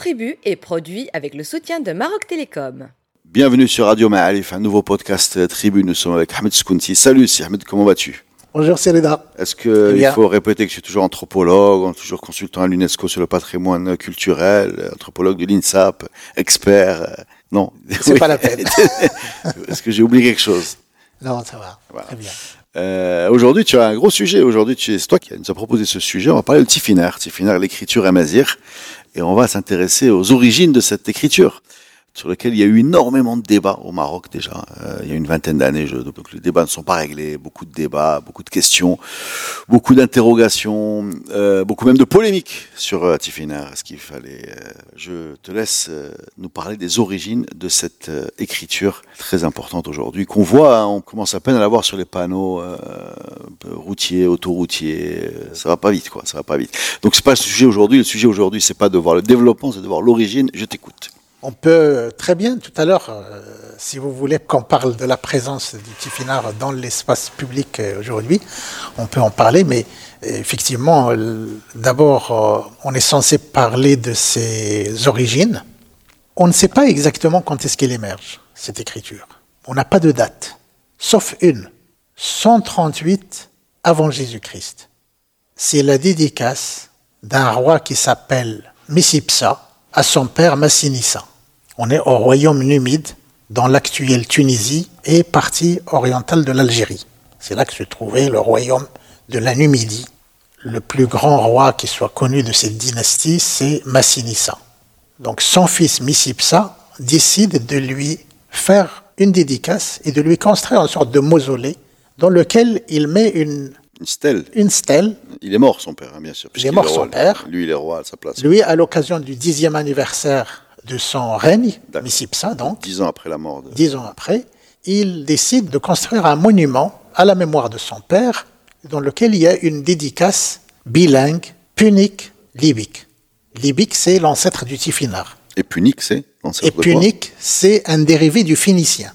Tribu est produit avec le soutien de Maroc Télécom. Bienvenue sur Radio Ma'alif, un nouveau podcast Tribu. Nous sommes avec Ahmed Skounti. Salut, c'est Ahmed, comment vas-tu? Bonjour Célida. Est-ce qu'il faut répéter que tu es toujours anthropologue, toujours consultant à l'UNESCO sur le patrimoine culturel, anthropologue de l'INSAP, expert euh, Non. C'est pas la peine. Est-ce que j'ai oublié quelque chose? Non, ça va. Très bien. Euh, aujourd'hui, tu as un gros sujet. Aujourd'hui, c'est toi qui nous as proposé ce sujet. On va parler de Tifiner. Tifiner, l'écriture amazir. Et on va s'intéresser aux origines de cette écriture sur lequel il y a eu énormément de débats au Maroc déjà. Euh, il y a une vingtaine d'années, donc les débats ne sont pas réglés, beaucoup de débats, beaucoup de questions, beaucoup d'interrogations, euh, beaucoup même de polémiques sur euh, Tifiner. Est-ce qu'il fallait euh, Je te laisse nous parler des origines de cette écriture très importante aujourd'hui qu'on voit. Hein, on commence à peine à la voir sur les panneaux routiers, autoroutiers. ça va pas vite, quoi. Ça va pas vite. Donc c'est pas le sujet aujourd'hui. Le sujet aujourd'hui, c'est pas de voir le développement, c'est de voir l'origine. Je t'écoute. On peut très bien, tout à l'heure, euh, si vous voulez qu'on parle de la présence du Tifinard dans l'espace public euh, aujourd'hui, on peut en parler, mais effectivement, d'abord, euh, on est censé parler de ses origines. On ne sait pas exactement quand est-ce qu'elle émerge, cette écriture. On n'a pas de date, sauf une, 138 avant Jésus-Christ. C'est la dédicace d'un roi qui s'appelle Missipsa à son père Massinissa. On est au royaume numide, dans l'actuelle Tunisie et partie orientale de l'Algérie. C'est là que se trouvait le royaume de la Numidie. Le plus grand roi qui soit connu de cette dynastie, c'est Massinissa. Donc son fils Missipsa décide de lui faire une dédicace et de lui construire une sorte de mausolée dans lequel il met une, une stèle. Une stèle. Il est mort son père, hein, bien sûr. Il est mort son père. Lui, il est roi à sa place. Lui, à l'occasion du dixième anniversaire de son règne, Missipsa donc, dix ans après la mort. De... Dix ans après, il décide de construire un monument à la mémoire de son père, dans lequel il y a une dédicace bilingue punique libique. Libique, c'est l'ancêtre du Tifinagh. Et punique, c'est Et punique, c'est un dérivé du phénicien,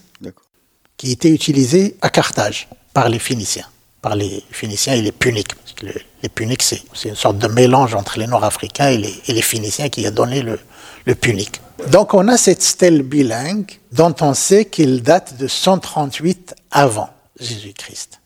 qui était utilisé à Carthage par les Phéniciens, par les Phéniciens et les Puniques. Parce que les Puniques, c'est une sorte de mélange entre les Nord-Africains et les, et les Phéniciens qui a donné le, le punique. Donc on a cette stèle bilingue dont on sait qu'il date de 138 avant Jésus-Christ.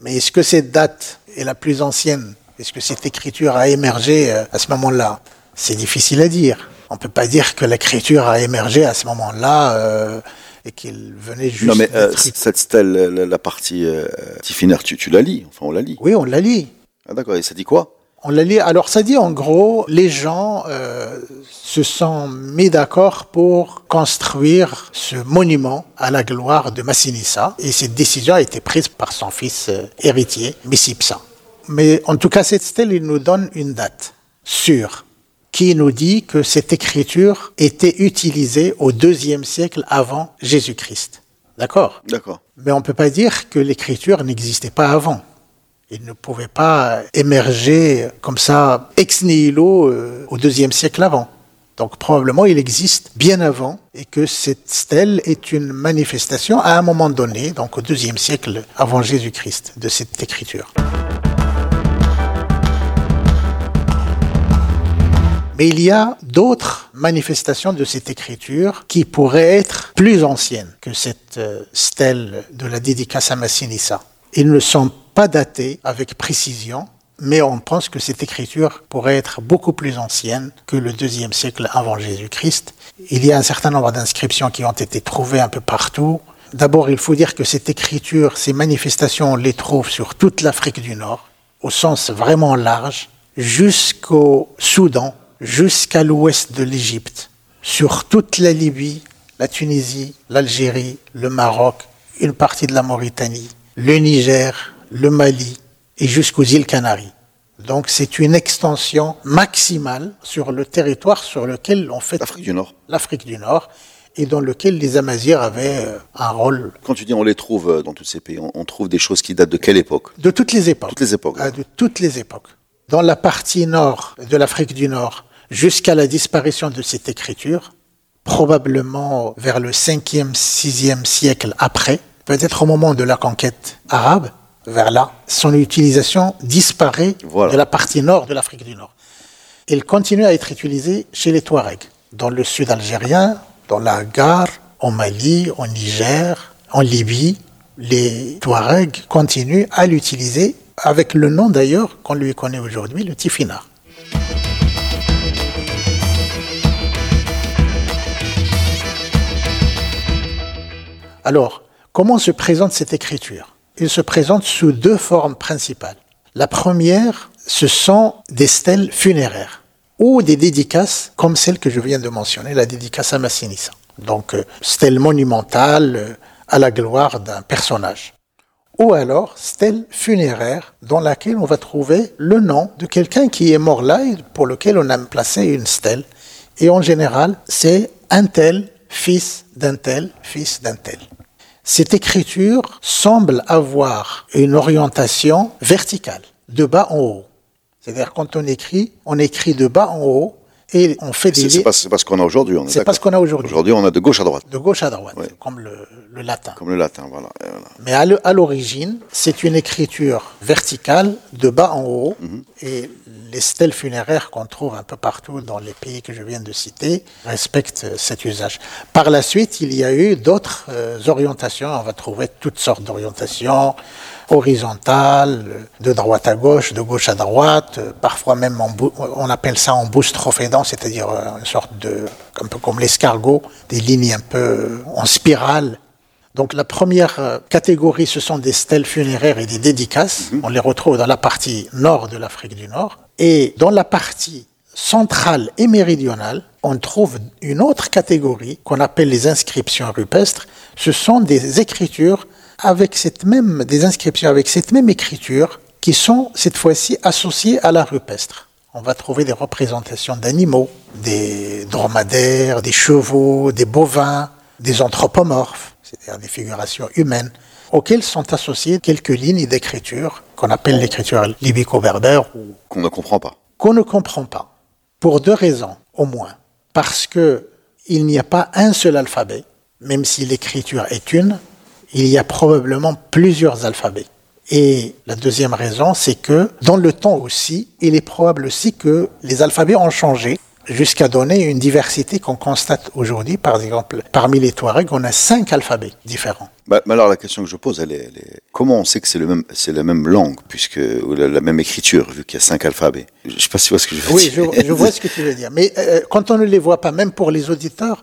Mais est-ce que cette date est la plus ancienne? Est-ce que cette écriture a émergé euh, à ce moment-là? C'est difficile à dire. On ne peut pas dire que l'écriture a émergé à ce moment-là euh, et qu'il venait juste... Non mais euh, cette stèle, la, partie euh, tu, tu la lis Enfin on la lit Oui, on la lit. Ah d'accord, et ça dit quoi? On l'a lu. Alors ça dit en gros, les gens euh, se sont mis d'accord pour construire ce monument à la gloire de Massinissa. Et cette décision a été prise par son fils euh, héritier, Missipsa. Mais en tout cas, cette stèle, il nous donne une date sûre qui nous dit que cette écriture était utilisée au deuxième siècle avant Jésus-Christ. D'accord? D'accord. Mais on ne peut pas dire que l'écriture n'existait pas avant. Il ne pouvait pas émerger comme ça ex nihilo euh, au deuxième siècle avant. Donc probablement il existe bien avant et que cette stèle est une manifestation à un moment donné, donc au deuxième siècle avant Jésus-Christ, de cette écriture. Mais il y a d'autres manifestations de cette écriture qui pourraient être plus anciennes que cette euh, stèle de la dédicace à Massinissa. Ils ne sont pas daté avec précision, mais on pense que cette écriture pourrait être beaucoup plus ancienne que le deuxième siècle avant Jésus-Christ. Il y a un certain nombre d'inscriptions qui ont été trouvées un peu partout. D'abord, il faut dire que cette écriture, ces manifestations, on les trouve sur toute l'Afrique du Nord, au sens vraiment large, jusqu'au Soudan, jusqu'à l'ouest de l'Égypte, sur toute la Libye, la Tunisie, l'Algérie, le Maroc, une partie de la Mauritanie, le Niger, le Mali et jusqu'aux îles Canaries. Donc c'est une extension maximale sur le territoire sur lequel on fait l'Afrique du Nord. L'Afrique du Nord et dans lequel les Amazirs avaient euh, un rôle. Quand tu dis on les trouve euh, dans tous ces pays, on trouve des choses qui datent de quelle époque? De toutes les époques. Toutes les époques. Ah, de toutes les époques. Dans la partie nord de l'Afrique du Nord, jusqu'à la disparition de cette écriture, probablement vers le 5e, 6e siècle après, peut-être au moment de la conquête arabe, vers là, son utilisation disparaît de la partie nord de l'Afrique du Nord. il continue à être utilisé chez les Touaregs, dans le sud algérien, dans la gare, au Mali, au Niger, en Libye. Les Touaregs continuent à l'utiliser avec le nom d'ailleurs qu'on lui connaît aujourd'hui, le tifina. Alors, comment se présente cette écriture? Il se présente sous deux formes principales. La première, ce sont des stèles funéraires ou des dédicaces comme celle que je viens de mentionner, la dédicace à Massinissa. Donc, euh, stèle monumentale euh, à la gloire d'un personnage ou alors stèle funéraire dans laquelle on va trouver le nom de quelqu'un qui est mort là et pour lequel on a placé une stèle. Et en général, c'est un tel, fils d'un tel, fils d'un tel. Cette écriture semble avoir une orientation verticale, de bas en haut. C'est-à-dire quand on écrit, on écrit de bas en haut et on fait des... C'est pas, pas, ce qu'on a aujourd'hui. C'est pas ce qu'on a aujourd'hui. Aujourd'hui, on a de gauche à droite. De gauche à droite, comme le, le, latin. Comme le latin, voilà. Mais à l'origine, c'est une écriture verticale, de bas en haut, mhm. et les stèles funéraires qu'on trouve un peu partout dans les pays que je viens de citer respectent cet usage. Par la suite, il y a eu d'autres euh, orientations. On va trouver toutes sortes d'orientations horizontales, de droite à gauche, de gauche à droite. Parfois même, on appelle ça en boustrophédant, c'est-à-dire euh, une sorte de, un peu comme l'escargot, des lignes un peu en spirale donc la première euh, catégorie, ce sont des stèles funéraires et des dédicaces. Mhm. On les retrouve dans la partie nord de l'Afrique du Nord. Et dans la partie centrale et méridionale, on trouve une autre catégorie qu'on appelle les inscriptions rupestres. Ce sont des écritures avec cette même, des inscriptions avec cette même écriture qui sont cette fois-ci associées à la rupestre. On va trouver des représentations d'animaux, des dromadaires, des chevaux, des bovins, des anthropomorphes c'est-à-dire des figurations humaines, auxquelles sont associées quelques lignes d'écriture qu'on appelle l'écriture libico-berbère. Qu'on ne comprend pas. Qu'on ne comprend pas. Pour deux raisons, au moins. Parce que il n'y a pas un seul alphabet, même si l'écriture est une, il y a probablement plusieurs alphabets. Et la deuxième raison, c'est que dans le temps aussi, il est probable aussi que les alphabets ont changé jusqu'à donner une diversité qu'on constate aujourd'hui. Par exemple, parmi les Touaregs, on a cinq alphabets différents. Bah, mais alors la question que je pose, elle est, comment on sait que c'est le même, c'est la même langue, puisque ou la, même écriture, vu qu'il y a cinq alphabets? Je ne sais pas si tu vois ce que je veux dire. Oui, je, vois ce que tu veux dire. Mais euh, quand on ne les voit pas, même pour les auditeurs,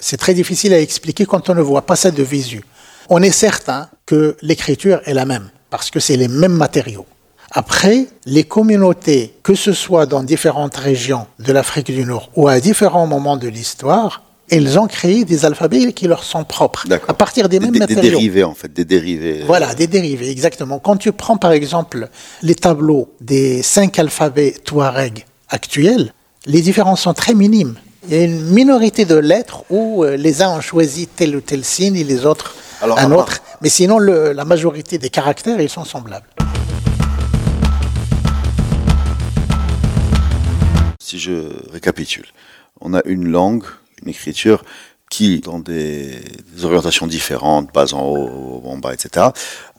c'est très difficile à expliquer quand on ne voit pas ça de visu. On est certain que l'écriture est la même, parce que c'est les mêmes matériaux. Après, les communautés, que ce soit dans différentes régions de l'Afrique du Nord ou à différents moments de l'histoire, elles ont créé des alphabets qui leur sont propres, à partir des, mêmes matériaux. Des dérivés, en fait, des dérivés. Voilà, des dérivés, exactement. Quand tu prends, par exemple, les tableaux des cinq alphabets Touareg actuels, les différences sont très minimes. Il y a une minorité de lettres où euh, les uns ont choisi tel ou tel signe et les autres un autre. Mais sinon, la majorité des caractères, ils sont semblables. si je récapitule, on a une langue, une écriture qui, dans des, orientations différentes, bas en haut, en bas, etc.,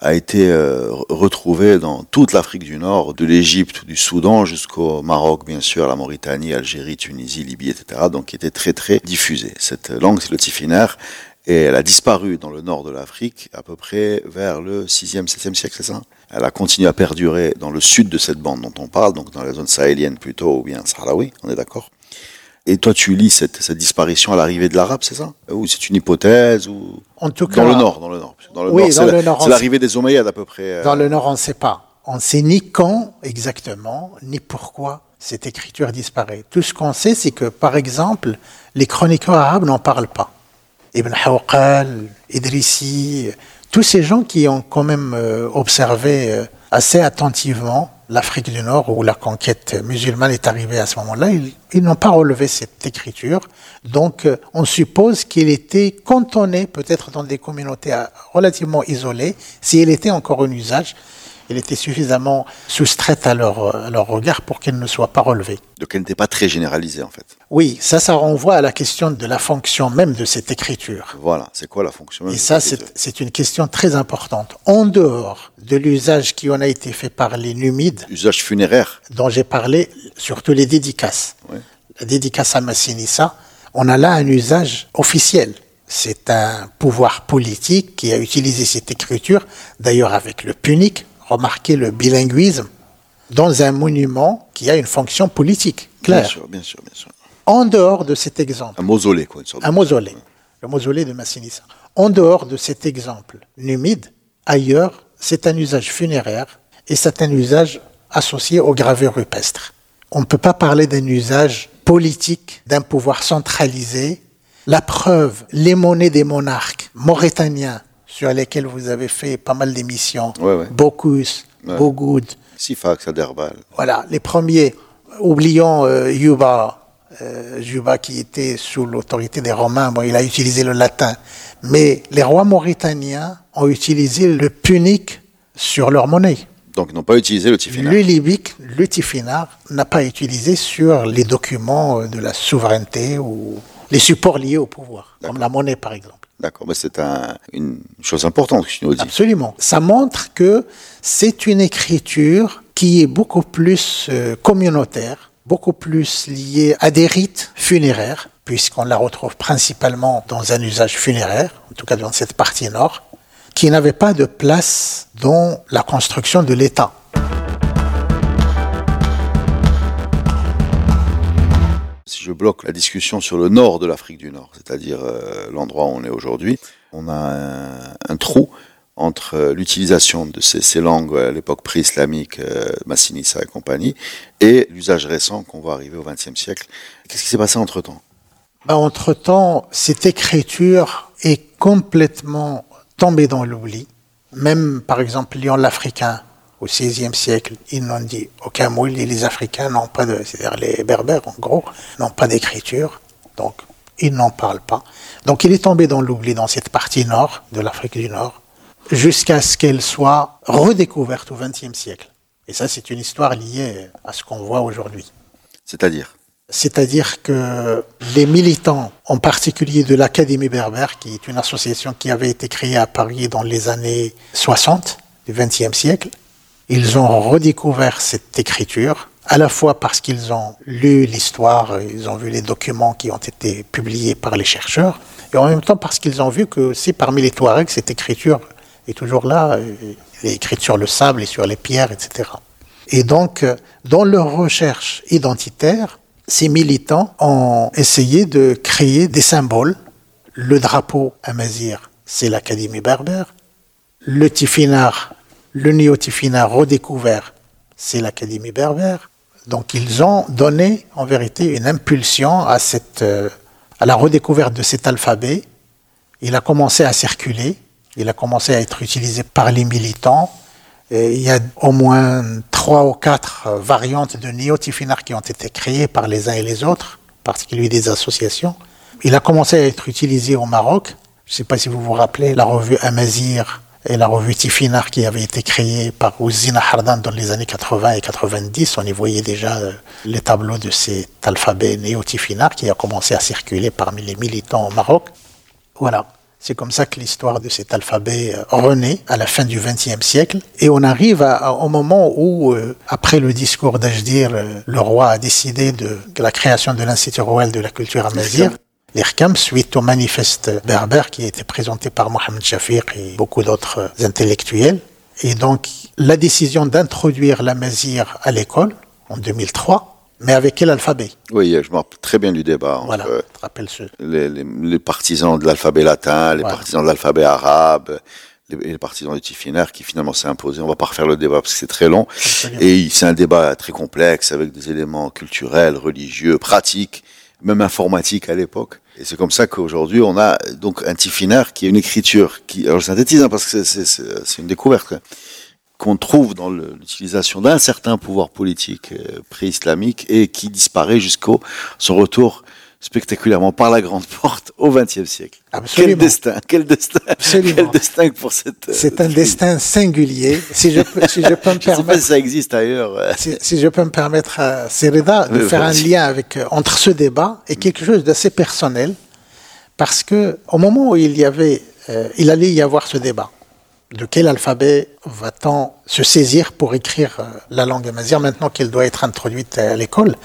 a été euh, retrouvée dans toute l'Afrique du Nord, de l'Égypte, du Soudan jusqu'au Maroc, bien sûr, la Mauritanie, Algérie, Tunisie, Libye, etc., donc qui était très très diffusée. Cette langue, c'est le tifinaire, et elle a disparu dans le nord de l'Afrique à peu près vers le 6e, 7e siècle, c'est ça? Elle a continué à perdurer dans le sud de cette bande dont on parle, donc dans la zone sahélienne plutôt, ou bien sahraoui, on est d'accord? Et toi, tu lis cette, cette disparition à l'arrivée de l'arabe, c'est ça? Ou c'est une hypothèse ou... En tout cas, dans le nord, dans le nord. Dans le oui, nord, c'est l'arrivée des Omeyyades à peu près. Euh. Dans le nord, on ne sait pas. On ne sait ni quand exactement, ni pourquoi cette écriture disparaît. Tout ce qu'on sait, c'est que, par exemple, les chroniqueurs arabes n'en parlent pas. Ibn Hawqal, Idrissi, tous ces gens qui ont quand même euh, observé euh, assez attentivement l'Afrique du Nord où la conquête musulmane est arrivée à ce moment-là, ils, n'ont pas relevé cette écriture. Donc euh, on suppose qu'il était cantonné peut-être dans des communautés relativement isolées, si elle était encore en usage. Elle était suffisamment soustraite à leur, à leur regard pour qu'elle ne soit pas relevée. Donc elle n'était pas très généralisée en fait. Oui, ça, ça renvoie à la question de la fonction même de cette écriture. Voilà, c'est quoi la fonction même Et de ça, c'est une question très importante. En dehors de l'usage qui en a été fait par les Numides, Usage funéraire. dont j'ai parlé, surtout les dédicaces. La dédicace à Massinissa, on a là un usage officiel. C'est un pouvoir politique qui a utilisé cette écriture, d'ailleurs avec le punique, remarquez le bilinguisme, dans un monument qui a une fonction politique Bien claire. sûr, bien sûr, bien sûr. En dehors de cet exemple, Un mausolée, quoi, une sorte de- un mausolée, le mausolée de Massinissa. En dehors de cet exemple numide, ailleurs, c'est un usage funéraire et c'est un usage associé aux gravures rupestres. On ne peut pas parler d'un usage politique, d'un pouvoir centralisé. La preuve, les monnaies des monarques mauritaniens sur lesquels vous avez fait pas mal d'émissions, Ouais, ouais. Bocuse, Ouais. Bogoud, Sifax, Aderbal. voilà, les premiers, oublions euh, Yuba, euh, Yuba qui était sous l'autorité des Romains, bon, il a utilisé le latin, mais les rois mauritaniens ont utilisé le punique sur leur monnaie. Donc ils n'ont pas utilisé le tifinagh. Le libique, le tifinagh, n'a pas utilisé sur les documents euh, de la souveraineté ou les supports liés au pouvoir, comme la monnaie par exemple. D'accord, mais c'est un, une chose importante que tu nous dis. Absolument. Ça montre que c'est une écriture qui est beaucoup plus euh, communautaire, beaucoup plus liée à des rites funéraires, puisqu'on la retrouve principalement dans un usage funéraire, en tout cas dans cette partie nord, qui n'avait pas de place dans la construction de l'État. Je bloque la discussion sur le nord de l'Afrique du Nord, c'est-à-dire euh, l'endroit où on est aujourd'hui, on a un, trou entre euh, l'utilisation de ces, langues à l'époque pré-islamique, euh, Massinissa et compagnie, et l'usage récent qu'on va arriver au XXe siècle. Qu'est-ce qui s'est passé entre-temps? Ben, Entre-temps, cette écriture est complètement tombée dans l'oubli. Même, par exemple, Lyon l'Africain, au XVIe siècle, ils n'ont dit aucun mot. Et les Africains n'ont pas de, c'est-à-dire les Berbères, en gros, n'ont pas d'écriture. Donc, ils n'en parlent pas. Donc, il est tombé dans l'oubli dans cette partie nord de l'Afrique du Nord, jusqu'à ce qu'elle soit redécouverte au XXe siècle. Et ça, c'est une histoire liée à ce qu'on voit aujourd'hui. C'est-à-dire? C'est-à-dire que les militants, en particulier de l'Académie berbère, qui est une association qui avait été créée à Paris dans les années 60 du XXe siècle, ils ont redécouvert cette écriture, à la fois parce qu'ils ont lu l'histoire, ils ont vu les documents qui ont été publiés par les chercheurs, et en même temps parce qu'ils ont vu que aussi parmi les Touaregs, cette écriture est toujours là, euh, elle est écrite sur le sable et sur les pierres, etc. Et donc, euh, dans leur recherche identitaire, ces militants ont essayé de créer des symboles. Le drapeau amazir, c'est l'Académie berbère. Le tifinagh, le néo-tifinagh redécouvert, c'est l'Académie berbère. Donc ils ont donné en vérité une impulsion à, cette, euh, à la redécouverte de cet alphabet. Il a commencé à circuler, il a commencé à être utilisé par les militants. Il y a au moins trois ou quatre euh, variantes de néo-tifinagh qui ont été créées par les uns et les autres, en particulier des associations. Il a commencé à être utilisé au Maroc. Je ne sais pas si vous vous rappelez la revue Amazir et la revue Tifinagh qui avait été créée par Ouzina Hardan dans les années 80 et 90. On y voyait déjà euh, les tableaux de cet alphabet néo-tifinagh qui a commencé à circuler parmi les militants au Maroc. Voilà. C'est comme ça que l'histoire de cet alphabet euh, renaît à la fin du XXe siècle. Et on arrive à- au moment où, euh, après le discours d'Ajdir, le roi a décidé de, de la création de l'Institut royal de la culture amazigh, l'IRCAM, suite au manifeste berbère qui a été présenté par Mohamed Shafiq et beaucoup d'autres intellectuels. Et donc, la décision d'introduire l'amazir à l'école en 2003, mais avec quel alphabet? Oui, je me rappelle très bien du débat Voilà, te rappelles ce... les, les- les partisans de l'alphabet latin, les Voilà. partisans de l'alphabet arabe, les, partisans du tifinagh qui finalement s'est imposé. On va pas refaire le débat parce que c'est très long. Absolument. Et c'est un débat très complexe avec des éléments culturels, religieux, pratiques, même informatiques à l'époque. Et c'est comme ça qu'aujourd'hui on a donc un tifinagh qui est une écriture qui, alors je synthétise hein, parce que c'est- une découverte qu'on trouve dans l'utilisation d'un certain pouvoir politique euh, pré-islamique et qui disparaît jusqu'au son retour spectaculairement par la grande porte au XXe siècle. Absolument. Quel destin, quel destin, Absolument. quel destin pour cette. euh, C'est un destin singulier. Si je peux, si je peux me Je sais pas permettre, si ça existe ailleurs. euh, si, si je peux me permettre, euh, Cyrida, de faire un lien avec euh, entre ce débat et quelque chose d'assez personnel, parce que au moment où il y avait, euh, il allait y avoir ce débat, de quel alphabet va-t-on se saisir pour écrire la langue amazigh maintenant qu'elle doit être introduite à l'école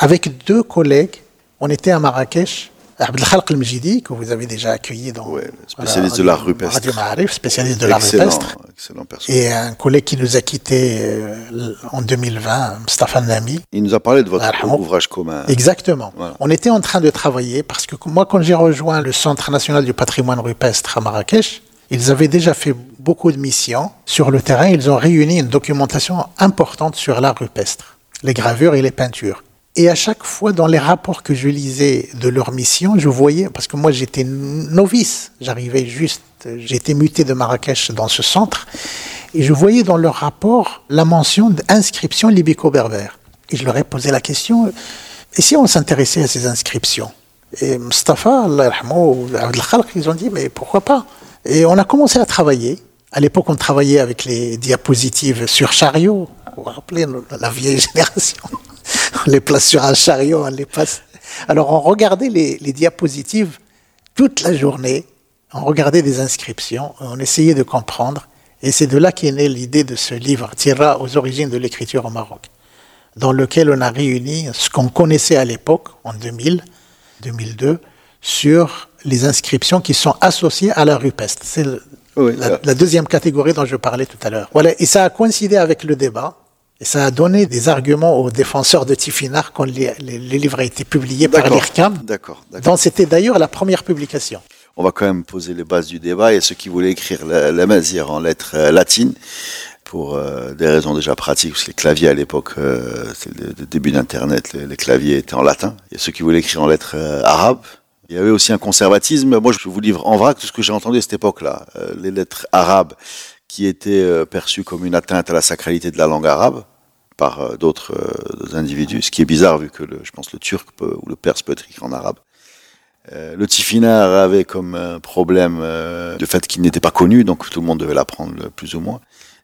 Avec deux collègues, on était à Marrakech. Abdelkhalq El-Mjidi, que vous avez déjà accueilli dans Ouais, spécialiste de l'art rupestre. Radio Ma'arif, spécialiste de l'art rupestre. excellent personnage. Et un collègue qui nous a quittés euh, en 2020, Mustafa Nami. Il nous a parlé de votre ouvrage commun. Exactement. Voilà. On était en train de travailler parce que moi, quand j'ai rejoint le Centre national du patrimoine rupestre à Marrakech, ils avaient déjà fait beaucoup de missions sur le terrain. Ils ont réuni une documentation importante sur l'art rupestre, les gravures et les peintures. Et à chaque fois, dans les rapports que je lisais de leur mission, je voyais, parce que moi j'étais novice, j'arrivais juste, j'étais muté de Marrakech dans ce centre, et je voyais dans leur rapport la mention d'inscription libico-berbère. Et je leur ai posé la question, et si on s'intéressait à ces inscriptions? Et Mustafa, Allah yarhamou, ou Abdel Khalq, ils ont dit, mais pourquoi pas? Et on a commencé à travailler. À l'époque, on travaillait avec les diapositives sur chariot. Vous vous rappelez, la vieille génération on les place sur un chariot, on les passe. Alors on regardait les, les diapositives toute la journée, on regardait des inscriptions, on essayait de comprendre, et c'est de là qu'est née l'idée de ce livre, Tira aux origines de l'écriture au Maroc, dans lequel on a réuni ce qu'on connaissait à l'époque, en 2000, 2002, sur les inscriptions qui sont associées à la rupestre. C'est Oui, la, euh, la deuxième catégorie dont je parlais tout à l'heure. Voilà, et ça a coïncidé avec le débat. Et ça a donné des arguments aux défenseurs de Tifinagh quand les, les- les livres a été publié par l'IRCAM, D'accord, dont c'était d'ailleurs la première publication. On va quand même poser les bases du débat. Et ceux qui voulaient écrire la, la mazir en lettres euh, latines, pour euh, des raisons déjà pratiques, parce que les claviers à l'époque, euh, c'est le, le début d'Internet, les, les claviers étaient en latin. Et ceux qui voulaient écrire en lettres euh, arabes, il y avait aussi un conservatisme. Moi, je vous livre en vrac tout ce que j'ai entendu à cette époque-là. Les lettres arabes qui étaient perçues comme une atteinte à la sacralité de la langue arabe par euh, d'autres euh, individus, ce qui est bizarre vu que le, je pense le turc peut- ou le perse peut être écrit en arabe. Euh, le tifinagh avait comme problème le fait qu'il n'était pas connu, donc tout le monde devait l'apprendre plus ou moins,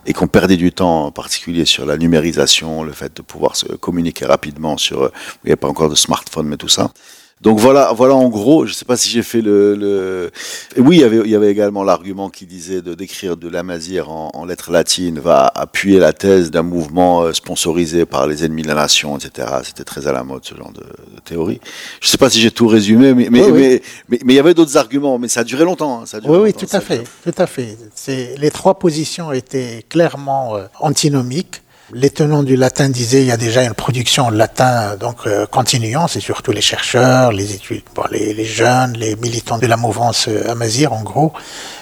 et qu'on perdait du temps, en particulier sur la numérisation, le fait de pouvoir se communiquer rapidement sur, il n'y avait pas encore de smartphone, mais tout ça. Donc voilà, voilà en gros. Je ne sais pas si j'ai fait le. oui, il y avait, il y avait également l'argument qui disait de d'écrire de l'amazir en, en lettres latines va appuyer la thèse d'un mouvement euh, sponsorisé par les ennemis de la nation, etc. C'était très à la mode ce genre de, de théorie. Je ne sais pas si j'ai tout résumé, mais mais Oui, oui. mais, mais mais il y avait d'autres arguments, mais ça a duré longtemps. hein, ça a duré Oui, oui, longtemps, tout ça à fait, tout à fait. Les trois positions étaient clairement euh, antinomiques. Les tenants du latin disaient il y a déjà une production en latin, donc euh, continuons, c'est surtout les chercheurs, les études, bon, les, les jeunes, les militants de la mouvance euh, amazir en gros.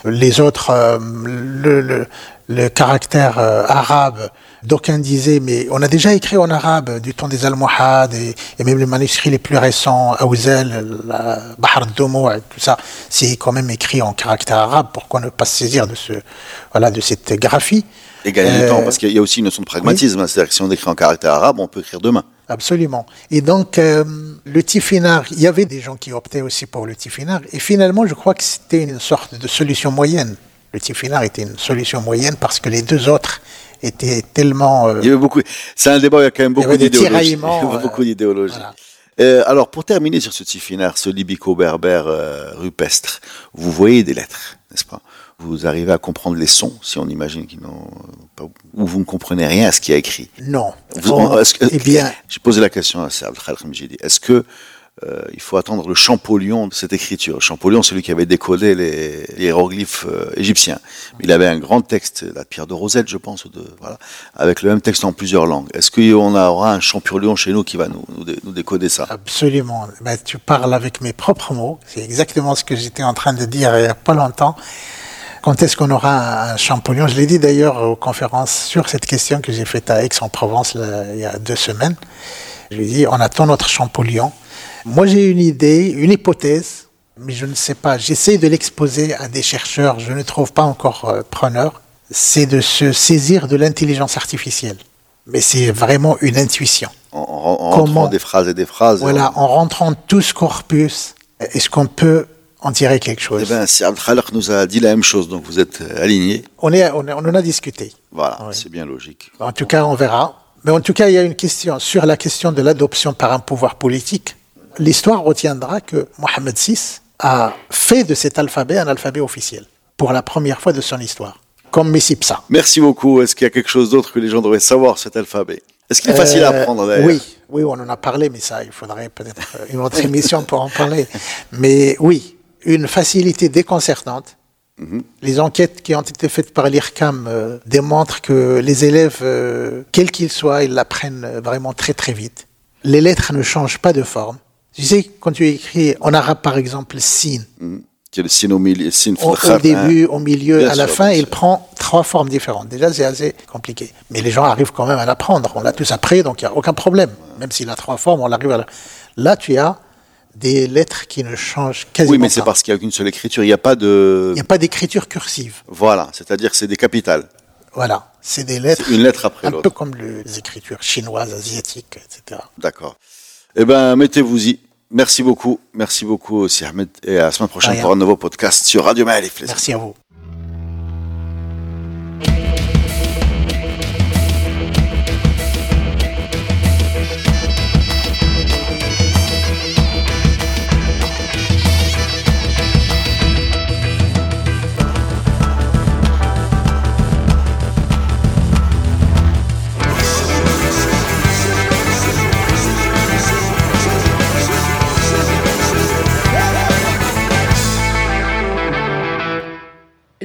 Les autres, euh, le, le, le caractère euh, arabe, d'aucuns disaient mais on a déjà écrit en arabe du temps des Almohades et, et même les manuscrits les plus récents, Aouzel, Bahar Domo, tout ça, c'est quand même écrit en caractère arabe. Pourquoi ne pas se saisir de ce, voilà, de cette graphie? Et gagner du Euh, temps, parce qu'il y a aussi une notion de pragmatisme. hein, C'est-à-dire que si on écrit en caractère arabe, on peut écrire demain. Absolument. Et donc, euh, le tifinagh, il y avait des gens qui optaient aussi pour le tifinagh. Et finalement, je crois que c'était une sorte de solution moyenne. Le tifinagh était une solution moyenne parce que les deux autres étaient tellement... euh, Il y avait beaucoup. C'est un débat il y a quand même beaucoup d'idéologie. Il y avait euh, beaucoup d'idéologie. voilà. Euh, alors, pour terminer sur ce tifinagh, ce libico-berbère euh, rupestre, vous voyez des lettres, n'est-ce pas? Vous arrivez à comprendre les sons, si on imagine qu'ils n'ont pas, ou vous ne comprenez rien à ce qu'il y a écrit. non. Vous- Oh, que- eh bien, j'ai posé la question à Serge Khalkhem, j'ai dit, est-ce que euh, il faut attendre le Champollion de cette écriture Champollion, celui qui avait décodé les, hiéroglyphes euh, égyptiens. Il avait un grand texte, la pierre de Rosette, je pense, voilà, avec le même texte en plusieurs langues. Est-ce qu'on aura un Champollion chez nous qui va nous, nous, dé- nous décoder ça? Absolument. Ben, tu parles avec mes propres mots. C'est exactement ce que j'étais en train de dire il n'y a pas longtemps. Quand est-ce qu'on aura un Champollion? Je l'ai dit d'ailleurs aux conférences sur cette question que j'ai faite à Aix-en-Provence il y a deux semaines. Je lui ai dit, on attend notre Champollion. Moi, j'ai une idée, une hypothèse, mais je ne sais pas. J'essaie de l'exposer à des chercheurs. Je ne trouve pas encore euh, preneur. C'est de se saisir de l'intelligence artificielle. mais c'est vraiment une intuition. En, en, en rentrant des phrases et des phrases. Voilà, en rentrant tout ce corpus, est-ce qu'on peut en tirer quelque chose? Eh bien, si Abdelkhalak nous a dit la même chose, donc vous êtes aligné. On, est, on, on en a discuté. Voilà, c'est bien logique. En tout cas, on verra. Mais en tout cas, il y a une question sur la question de l'adoption par un pouvoir politique. L'histoire retiendra que Mohamed VI a fait de cet alphabet un alphabet officiel pour la première fois de son histoire, comme Messipsa. Merci beaucoup. Est-ce qu'il y a quelque chose d'autre que les gens devraient savoir cet alphabet? Est-ce qu'il est facile à apprendre d'ailleurs? Oui, oui, on en a parlé, mais ça, il faudrait peut-être une autre émission pour en parler. Mais oui, une facilité déconcertante. Mm -hmm. Les enquêtes qui ont été faites par l'IRCAM euh, démontrent que les élèves, euh, quels qu'ils soient, ils l'apprennent vraiment très très vite. Les lettres ne changent pas de forme. Tu sais, quand tu écris en arabe par exemple, sin, mm qui est le sin au milieu, sin au, au début, au milieu, bien à la sûr, fin, il prend trois formes différentes. Déjà, c'est assez compliqué. Mais les gens arrivent quand même à l'apprendre. On l'a tous appris, donc il n'y a aucun problème. Même s'il a trois formes, on arrive à la... Là, tu as des lettres qui ne changent quasiment Oui, mais c'est pas. parce qu'il n'y a qu'une seule écriture. Il n'y a pas de. Il n'y a pas d'écriture cursive. Voilà, c'est-à-dire que c'est des capitales. Voilà, c'est des lettres. Une lettre après Un l'autre. peu comme les écritures chinoises, asiatiques, etc. D'accord. Eh bien, mettez-vous-y. Merci beaucoup. Merci beaucoup aussi, Ahmed. Et à la semaine prochaine pour un nouveau podcast sur Radio Ma'alif. les Merci à vous.